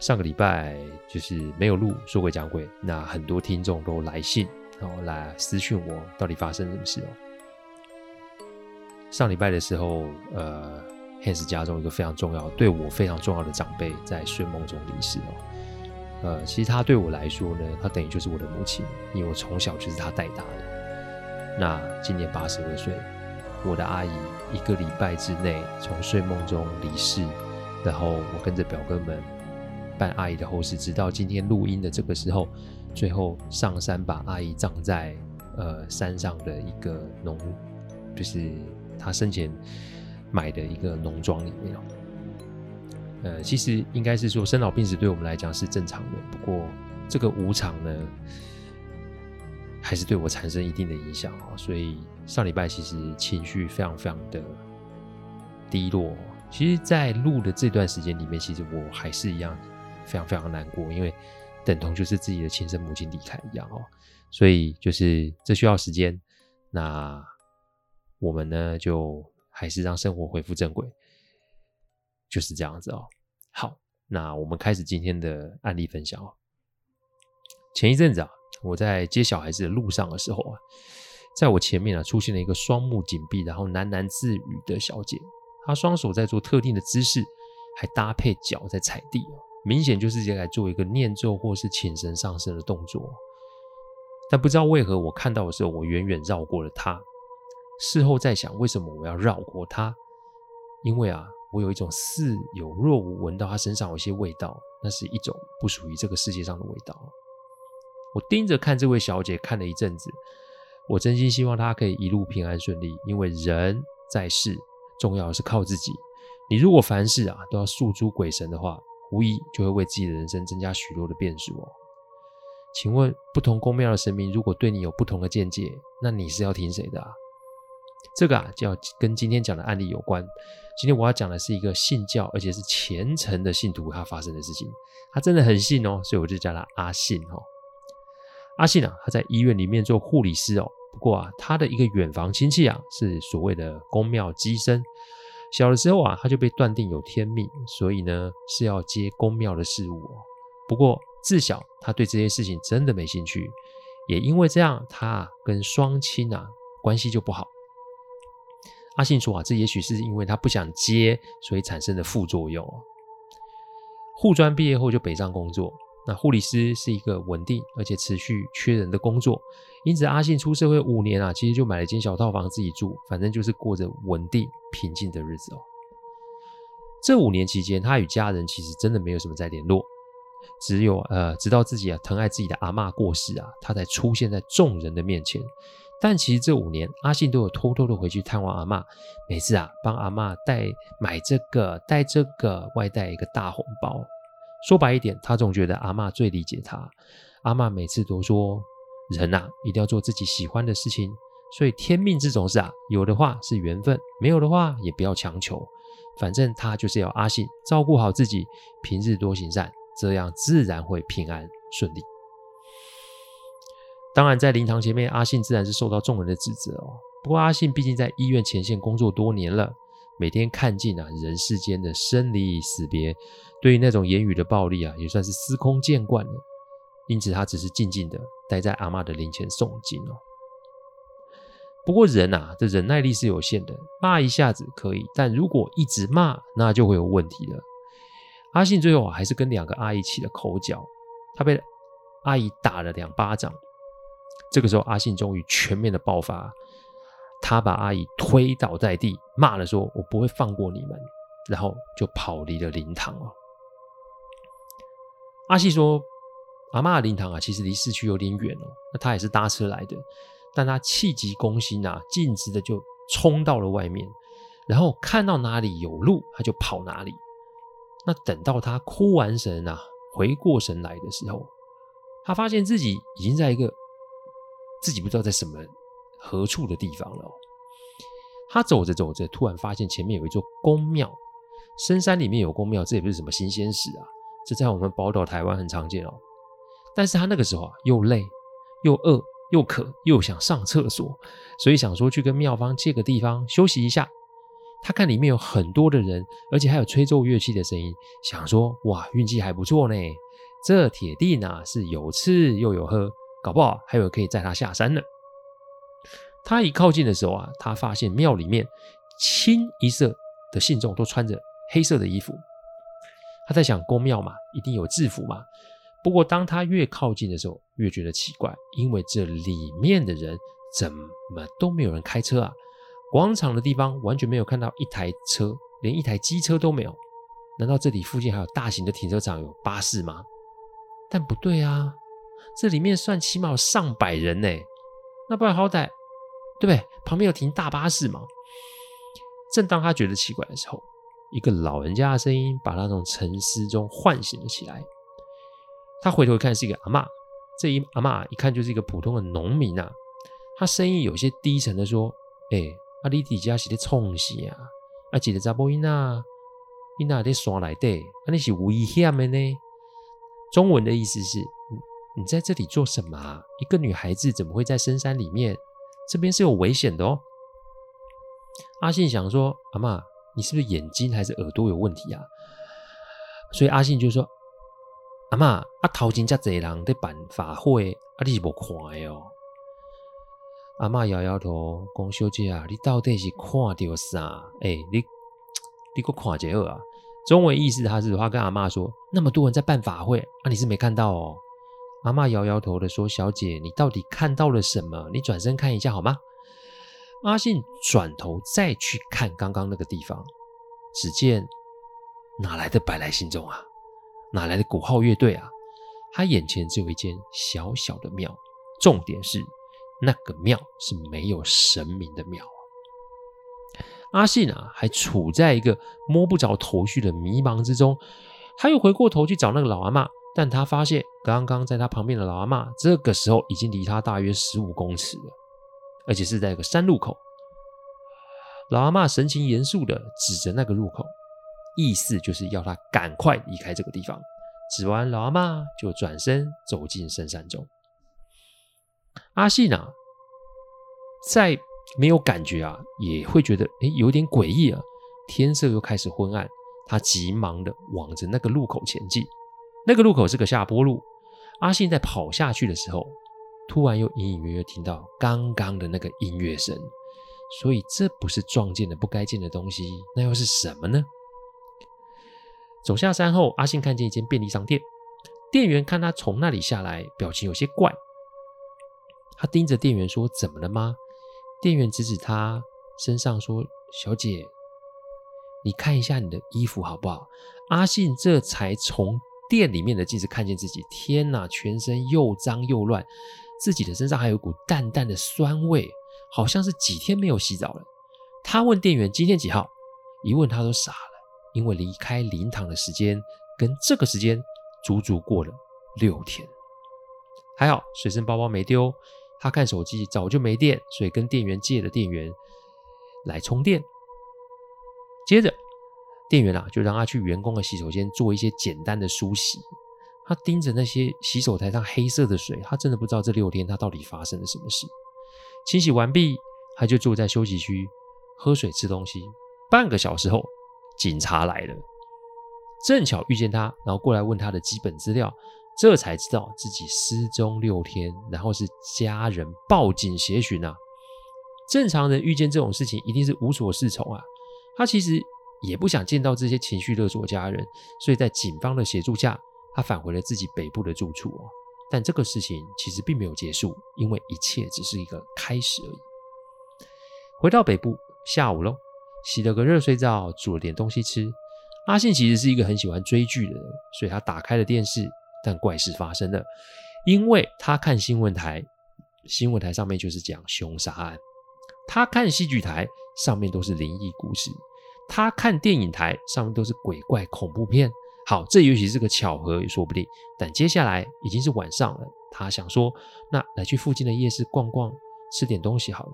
上个礼拜就是没有录说鬼讲鬼，那很多听众都来信，然后来私讯我，到底发生什么事哦？上礼拜的时候，呃。Hans 家中一个非常重要、对我非常重要的长辈在睡梦中离世哦。呃，其实他对我来说呢，他等于就是我的母亲，因为我从小就是他带大的。那今年八十二岁，我的阿姨一个礼拜之内从睡梦中离世，然后我跟着表哥们办阿姨的后事，直到今天录音的这个时候，最后上山把阿姨葬在呃山上的一个农，就是他生前。买的一个农庄里面哦，呃，其实应该是说生老病死对我们来讲是正常的，不过这个无常呢，还是对我产生一定的影响哦。所以上礼拜其实情绪非常非常的低落。其实，在录的这段时间里面，其实我还是一样非常非常难过，因为等同就是自己的亲生母亲离开一样哦。所以就是这需要时间，那我们呢就。还是让生活恢复正轨，就是这样子哦。好，那我们开始今天的案例分享哦。前一阵子啊，我在接小孩子的路上的时候啊，在我前面啊出现了一个双目紧闭，然后喃喃自语的小姐。她双手在做特定的姿势，还搭配脚在踩地哦，明显就是在做一个念咒或是请神上身的动作。但不知道为何，我看到的时候，我远远绕过了他。事后再想，为什么我要绕过他？因为啊，我有一种似有若无闻到他身上有一些味道，那是一种不属于这个世界上的味道。我盯着看这位小姐看了一阵子，我真心希望她可以一路平安顺利。因为人在世，重要的是靠自己。你如果凡事啊都要诉诸鬼神的话，无疑就会为自己的人生增加许多的变数哦。请问，不同宫庙的神明如果对你有不同的见解，那你是要听谁的啊？这个啊，就要跟今天讲的案例有关。今天我要讲的是一个信教而且是虔诚的信徒他发生的事情。他真的很信哦，所以我就叫他阿信哦。阿信啊，他在医院里面做护理师哦。不过啊，他的一个远房亲戚啊，是所谓的宫庙乩身。小的时候啊，他就被断定有天命，所以呢是要接宫庙的事务哦。不过自小他对这些事情真的没兴趣，也因为这样，他跟双亲啊关系就不好。阿信说啊，这也许是因为他不想接，所以产生的副作用。护专毕业后就北上工作，那护理师是一个稳定而且持续缺人的工作，因此阿信出社会五年啊，其实就买了一间小套房自己住，反正就是过着稳定平静的日子哦。这五年期间，他与家人其实真的没有什么再联络，只有呃，直到自己啊疼爱自己的阿嬷过世啊，他才出现在众人的面前。但其实这五年，阿信都有偷偷的回去探望阿嬷。每次啊，帮阿嬷带买这个带这个，外带一个大红包。说白一点，他总觉得阿嬷最理解他。阿嬷每次都说：“人呐，一定要做自己喜欢的事情。所以天命这种事啊，有的话是缘分，没有的话也不要强求。反正他就是要阿信照顾好自己，平日多行善，这样自然会平安顺利。”当然，在灵堂前面，阿信自然是受到众人的指责哦。不过，阿信毕竟在医院前线工作多年了，每天看尽啊人世间的生离死别，对于那种言语的暴力啊，也算是司空见惯了。因此，他只是静静的待在阿嬷的灵前诵经哦。不过，人啊，这忍耐力是有限的，骂一下子可以，但如果一直骂，那就会有问题了。阿信最后还是跟两个阿姨起了口角，他被阿姨打了两巴掌。这个时候，阿信终于全面的爆发，他把阿姨推倒在地，骂了说：“我不会放过你们。”然后就跑离了灵堂了。阿信说：“阿嬷的灵堂啊，其实离市区有点远哦。那他也是搭车来的，但他气急攻心啊，径直的就冲到了外面，然后看到哪里有路，他就跑哪里。那等到他哭完神啊，回过神来的时候，他发现自己已经在一个自己不知道在什么何处的地方了。他走着走着，突然发现前面有一座宫庙。深山里面有宫庙，这也不是什么新鲜事啊，这在我们宝岛台湾很常见哦。但是他那个时候啊，又累又饿又渴，又想上厕所，所以想说去跟庙方借个地方休息一下。他看里面有很多的人，而且还有吹奏乐器的声音，想说哇，运气还不错呢，这铁定呢是有吃又有喝，搞不好还有可以载他下山呢。他一靠近的时候啊，他发现庙里面清一色的信众都穿着黑色的衣服。他在想，宫庙嘛，一定有制服嘛。不过当他越靠近的时候，越觉得奇怪，因为这里面的人怎么都没有人开车啊。广场的地方完全没有看到一台车，连一台机车都没有。难道这里附近还有大型的停车场，有巴士吗？但不对啊，这里面算起码有上百人呢。那不然好歹，对不对？旁边有停大巴士嘛？正当他觉得奇怪的时候，一个老人家的声音把他从沉思中唤醒了起来。他回头一看，是一个阿嬷。这一阿嬷一看就是一个普通的农民啊。他声音有些低沉的说：“哎、欸。”啊！你底下是在创啥？啊，一个查某囡仔，囡仔在山里底，啊，你是危险的呢。中文的意思是：你在这里做什么啊？一个女孩子怎么会在深山里面？这边是有危险的哦。阿信想说：阿嬷，你是不是眼睛还是耳朵有问题啊？所以阿信就说：阿嬷，啊，头前这么多人在办法会，啊，你是无看的哦。阿嬷摇摇头，讲：“小姐啊，你到底是看到啥？哎、你你给我看一下啊！”中文意思他是他跟阿嬷说：“那么多人在办法会，啊，你是没看到哦。”阿嬷摇摇头的说：“小姐，你到底看到了什么？你转身看一下好吗？”阿信转头再去看刚刚那个地方，只见哪来的百来信众啊？哪来的鼓号乐队啊？他眼前只有一间小小的庙，重点是。那个庙是没有神明的庙。阿信啊，还处在一个摸不着头绪的迷茫之中。他又回过头去找那个老阿嬷，但他发现刚刚在他旁边的老阿嬷，这个时候已经离他大约十五公尺了，而且是在一个山路口。老阿妈神情严肃的指着那个路口，意思就是要他赶快离开这个地方。指完，老阿妈就转身走进深山中。阿信啊，在没有感觉啊，也会觉得诶有点诡异啊。天色又开始昏暗，他急忙的往着那个路口前进。那个路口是个下坡路。阿信在跑下去的时候，突然又隐隐约约听到刚刚的那个音乐声，所以这不是撞见了不该见的东西，那又是什么呢？走下山后，阿信看见一间便利商店，店员看他从那里下来，表情有些怪。他盯着店员说：“怎么了吗？”店员指指他身上说：“小姐，你看一下你的衣服好不好？”阿信这才从店里面的镜子看见自己，天哪，全身又脏又乱，自己的身上还有一股淡淡的酸味，好像是几天没有洗澡了。他问店员：“今天几号？”一问他都傻了，因为离开灵堂的时间跟这个时间足足过了六天。还好随身包包没丢。他看手机早就没电，所以跟店员借了电源来充电。接着，店员啊就让他去员工的洗手间做一些简单的梳洗。他盯着那些洗手台上黑色的水，他真的不知道这六天他到底发生了什么事。清洗完毕，他就坐在休息区喝水吃东西。半个小时后，警察来了，正巧遇见他，然后过来问他的基本资料。这才知道自己失踪六天，然后是家人报警协寻啊。正常人遇见这种事情一定是无所适从啊。他其实也不想见到这些情绪勒索家人，所以在警方的协助下，他返回了自己北部的住处哦。但这个事情其实并没有结束，因为一切只是一个开始而已。回到北部，下午喽，洗了个热水澡，煮了点东西吃。阿信其实是一个很喜欢追剧的人，所以他打开了电视。但怪事发生了，因为他看新闻台，新闻台上面就是讲凶杀案；他看戏剧台上面都是灵异故事；他看电影台上面都是鬼怪恐怖片。好，这也许是个巧合也说不定。但接下来已经是晚上了，他想说，那来去附近的夜市逛逛，吃点东西好了。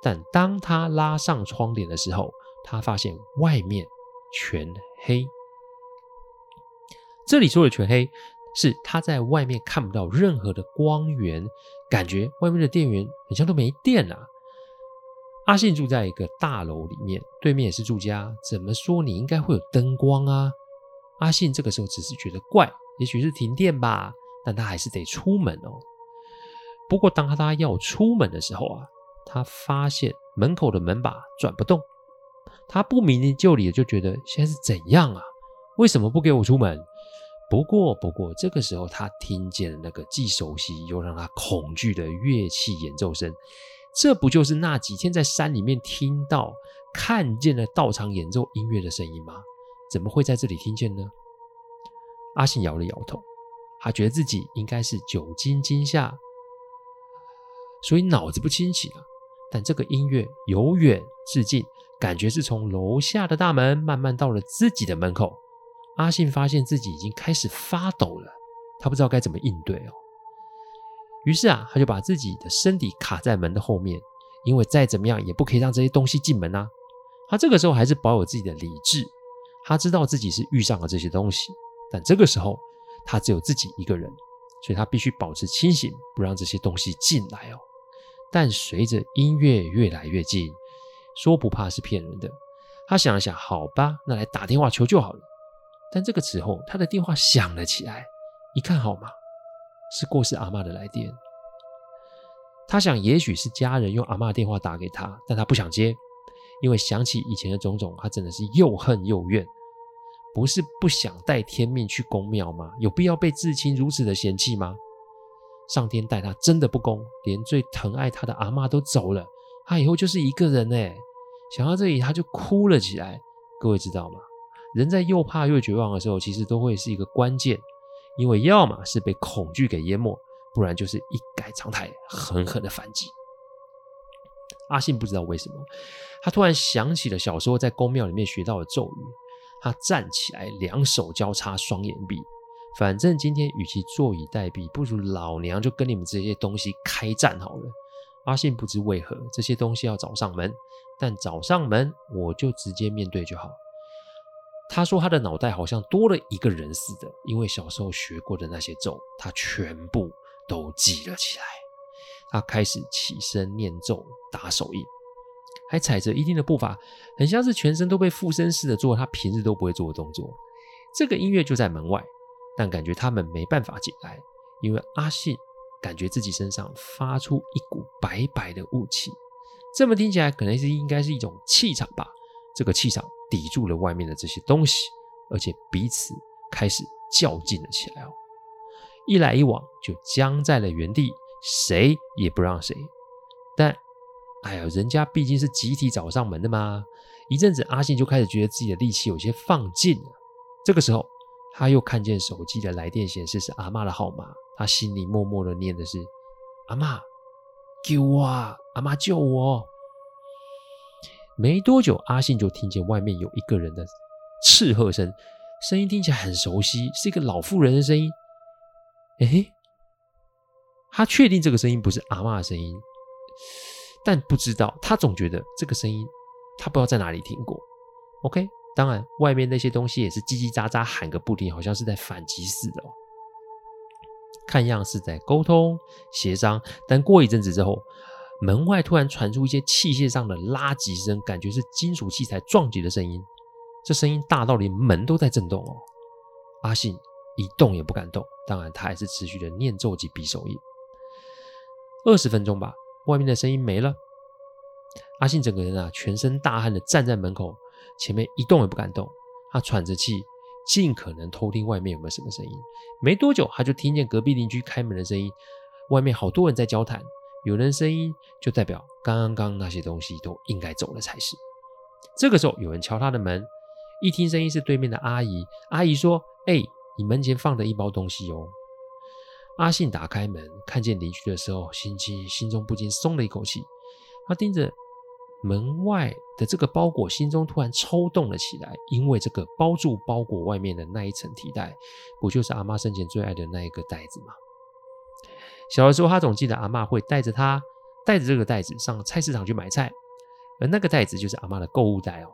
但当他拉上窗帘的时候，他发现外面全黑。这里说的全黑，是他在外面看不到任何的光源，感觉外面的电源好像都没电了。阿信住在一个大楼里面，对面也是住家，怎么说你应该会有灯光啊？阿信这个时候只是觉得怪，也许是停电吧，但他还是得出门哦。不过当他要出门的时候啊，他发现门口的门把转不动，他不明就里的就觉得现在是怎样啊？为什么不给我出门？不过，不过这个时候他听见了那个既熟悉又让他恐惧的乐器演奏声，这不就是那几天在山里面听到、看见了道场演奏音乐的声音吗？怎么会在这里听见呢？阿信摇了摇头，他觉得自己应该是酒精惊吓，所以脑子不清醒了。但这个音乐由远至近，感觉是从楼下的大门慢慢到了自己的门口。阿信发现自己已经开始发抖了，他不知道该怎么应对哦。于是啊，他就把自己的身体卡在门的后面，因为再怎么样也不可以让这些东西进门啊。他这个时候还是保有自己的理智。他知道自己是遇上了这些东西，但这个时候他只有自己一个人，所以他必须保持清醒，不让这些东西进来哦。但随着音乐越来越近，说不怕是骗人的。他想了想，好吧，那来打电话求救好了。但这个时候，他的电话响了起来，一看号码是过世阿嬷的来电。他想，也许是家人用阿嬷电话打给他，但他不想接。因为想起以前的种种，他真的是又恨又怨。不是不想带天命去宫庙吗？有必要被至亲如此的嫌弃吗？上天待他真的不公，连最疼爱他的阿嬷都走了，他以后就是一个人哎。想到这里，他就哭了起来。各位知道吗？人在又怕又绝望的时候，其实都会是一个关键，因为要么是被恐惧给淹没，不然就是一改常态，狠狠的反击。阿信不知道为什么，他突然想起了小时候在宫庙里面学到的咒语。他站起来，两手交叉，双眼闭。反正今天与其坐以待毙，不如老娘就跟你们这些东西开战好了。阿信不知为何这些东西要找上门，但找上门我就直接面对就好。他说他的脑袋好像多了一个人似的，因为小时候学过的那些咒，他全部都记了起来。他开始起身念咒，打手印，还踩着一定的步伐，很像是全身都被附身似的做他平日都不会做的动作。这个音乐就在门外，但感觉他们没办法进来，因为阿信感觉自己身上发出一股白白的雾气，这么听起来可能是应该是一种气场吧。这个气场抵住了外面的这些东西，而且彼此开始较劲了起来哦，一来一往就僵在了原地。谁也不让谁，但，哎呀，人家毕竟是集体找上门的嘛。一阵子，阿信就开始觉得自己的力气有些放尽了。这个时候，他又看见手机的来电显示是阿妈的号码，他心里默默的念的是：“阿妈，救我啊！阿妈救我！”没多久，阿信就听见外面有一个人的斥喝声，声音听起来很熟悉，是一个老妇人的声音。诶。他确定这个声音不是阿嬷的声音，但不知道，他总觉得这个声音，他不知道在哪里听过。OK，当然，外面那些东西也是叽叽喳喳喊个不停，好像是在反击似的。看样是在沟通协商，但过一阵子之后，门外突然传出一些器械上的拉击声，感觉是金属器材撞击的声音。这声音大到连门都在震动哦。阿信一动也不敢动，当然他还是持续的念咒及比手印。二十分钟吧，外面的声音没了。阿信整个人啊，全身大汗的站在门口，前面一动也不敢动。他喘着气，尽可能偷听外面有没有什么声音。没多久，他就听见隔壁邻居开门的声音，外面好多人在交谈。有人声音就代表刚刚那些东西都应该走了才是。这个时候，有人敲他的门，一听声音是对面的阿姨。阿姨说：“哎，你门前放的一包东西哦。”阿信打开门，看见邻居的时候，心情心中不禁松了一口气。他盯着。门外的这个包裹，心中突然抽动了起来，因为这个包住包裹外面的那一层提袋，不就是阿妈生前最爱的那一个袋子吗？小的时候，他总记得阿妈会带着他带着这个袋子上菜市场去买菜，而那个袋子就是阿妈的购物袋哦。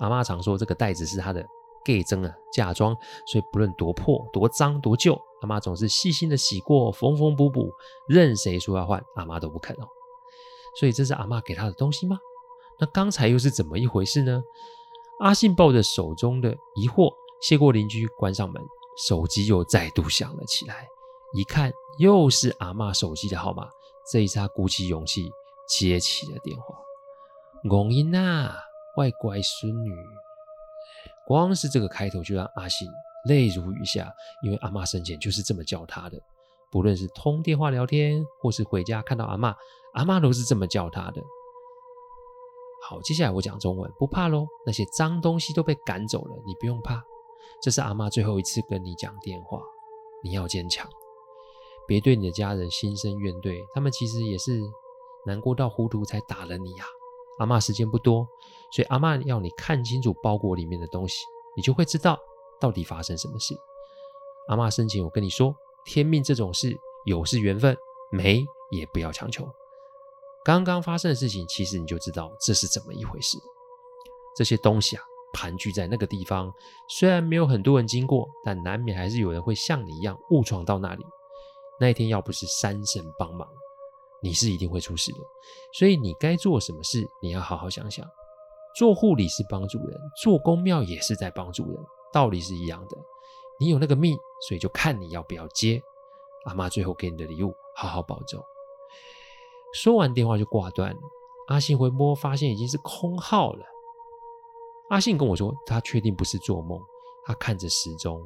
阿妈常说，这个袋子是她的嫁妆啊，嫁妆，所以不论多破、多脏、多旧，阿妈总是细心的洗过，缝缝补补，任谁说要换，阿妈都不肯哦。所以这是阿嬷给他的东西吗？那刚才又是怎么一回事呢？阿信抱着手中的疑惑，谢过邻居，关上门，手机又再度响了起来。一看，又是阿嬷手机的号码。这一次，他鼓起勇气接起了电话。公英呐，外乖孙女。光是这个开头就让阿信泪如雨下，因为阿嬷生前就是这么叫他的。不论是通电话聊天，或是回家看到阿嬷，阿嬷都是这么叫他的。好，接下来我讲中文，不怕喽。那些脏东西都被赶走了，你不用怕。这是阿妈最后一次跟你讲电话，你要坚强，别对你的家人心生怨怼。他们其实也是难过到糊涂才打了你呀。阿嬷时间不多，所以阿嬷要你看清楚包裹里面的东西，你就会知道到底发生什么事。阿嬷生前我跟你说。天命这种事，有是缘分，没也不要强求。刚刚发生的事情，其实你就知道这是怎么一回事。这些东西啊，盘踞在那个地方，虽然没有很多人经过，但难免还是有人会像你一样误闯到那里。那一天要不是山神帮忙，你是一定会出事的。所以你该做什么事，你要好好想想。做护理是帮助人，做宫庙也是在帮助人，道理是一样的。你有那个命，所以就看你要不要接。阿妈最后给你的礼物，好好保重。说完电话就挂断了。阿信回拨发现已经是空号了。阿信跟我说，他确定不是做梦。他看着时钟，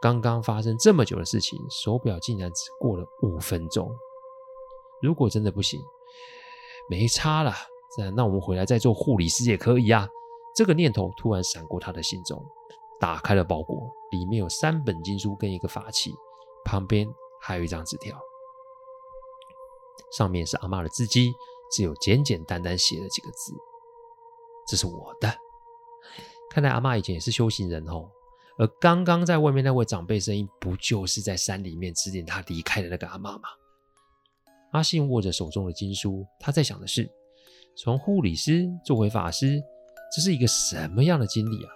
刚刚发生这么久的事情，手表竟然只过了五分钟。如果真的不行，没差了，那我们回来再做护理师也可以啊。这个念头突然闪过他的心中。打开了包裹，里面有三本经书跟一个法器，旁边还有一张纸条，上面是阿嬷的字迹，只有简简单单写了几个字：“这是我的。”看来阿嬷以前也是修行人哦。而刚刚在外面那位长辈声音，不就是在山里面指点他离开的那个阿妈吗？阿信握着手中的经书，他在想的是：从护理师做回法师，这是一个什么样的经历啊？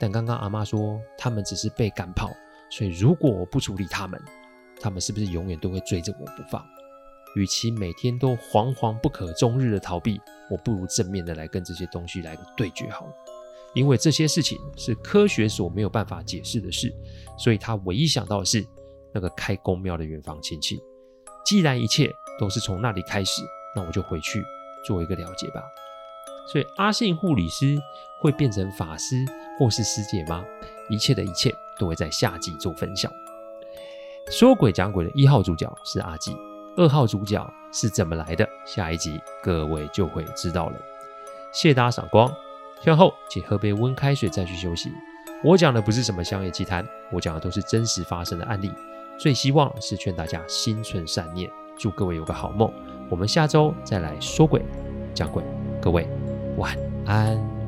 但刚刚阿妈说，他们只是被赶跑，所以如果我不处理他们，他们是不是永远都会追着我不放？与其每天都惶惶不可终日的逃避，我不如正面的来跟这些东西来个对决好了。因为这些事情是科学所没有办法解释的事，所以他唯一想到的是那个开公庙的远房亲戚。既然一切都是从那里开始，那我就回去做一个了解吧。所以阿信护理师会变成法师或是师姐吗？一切的一切都会在下集做分享。说鬼讲鬼的一号主角是阿纪，二号主角是怎么来的？下一集各位就会知道了。谢谢大家赏光，听完后请喝杯温开水再去休息。我讲的不是什么商业奇谈，我讲的都是真实发生的案例。最希望是劝大家心存善念，祝各位有个好梦。我们下周再来说鬼讲鬼，各位。晚安。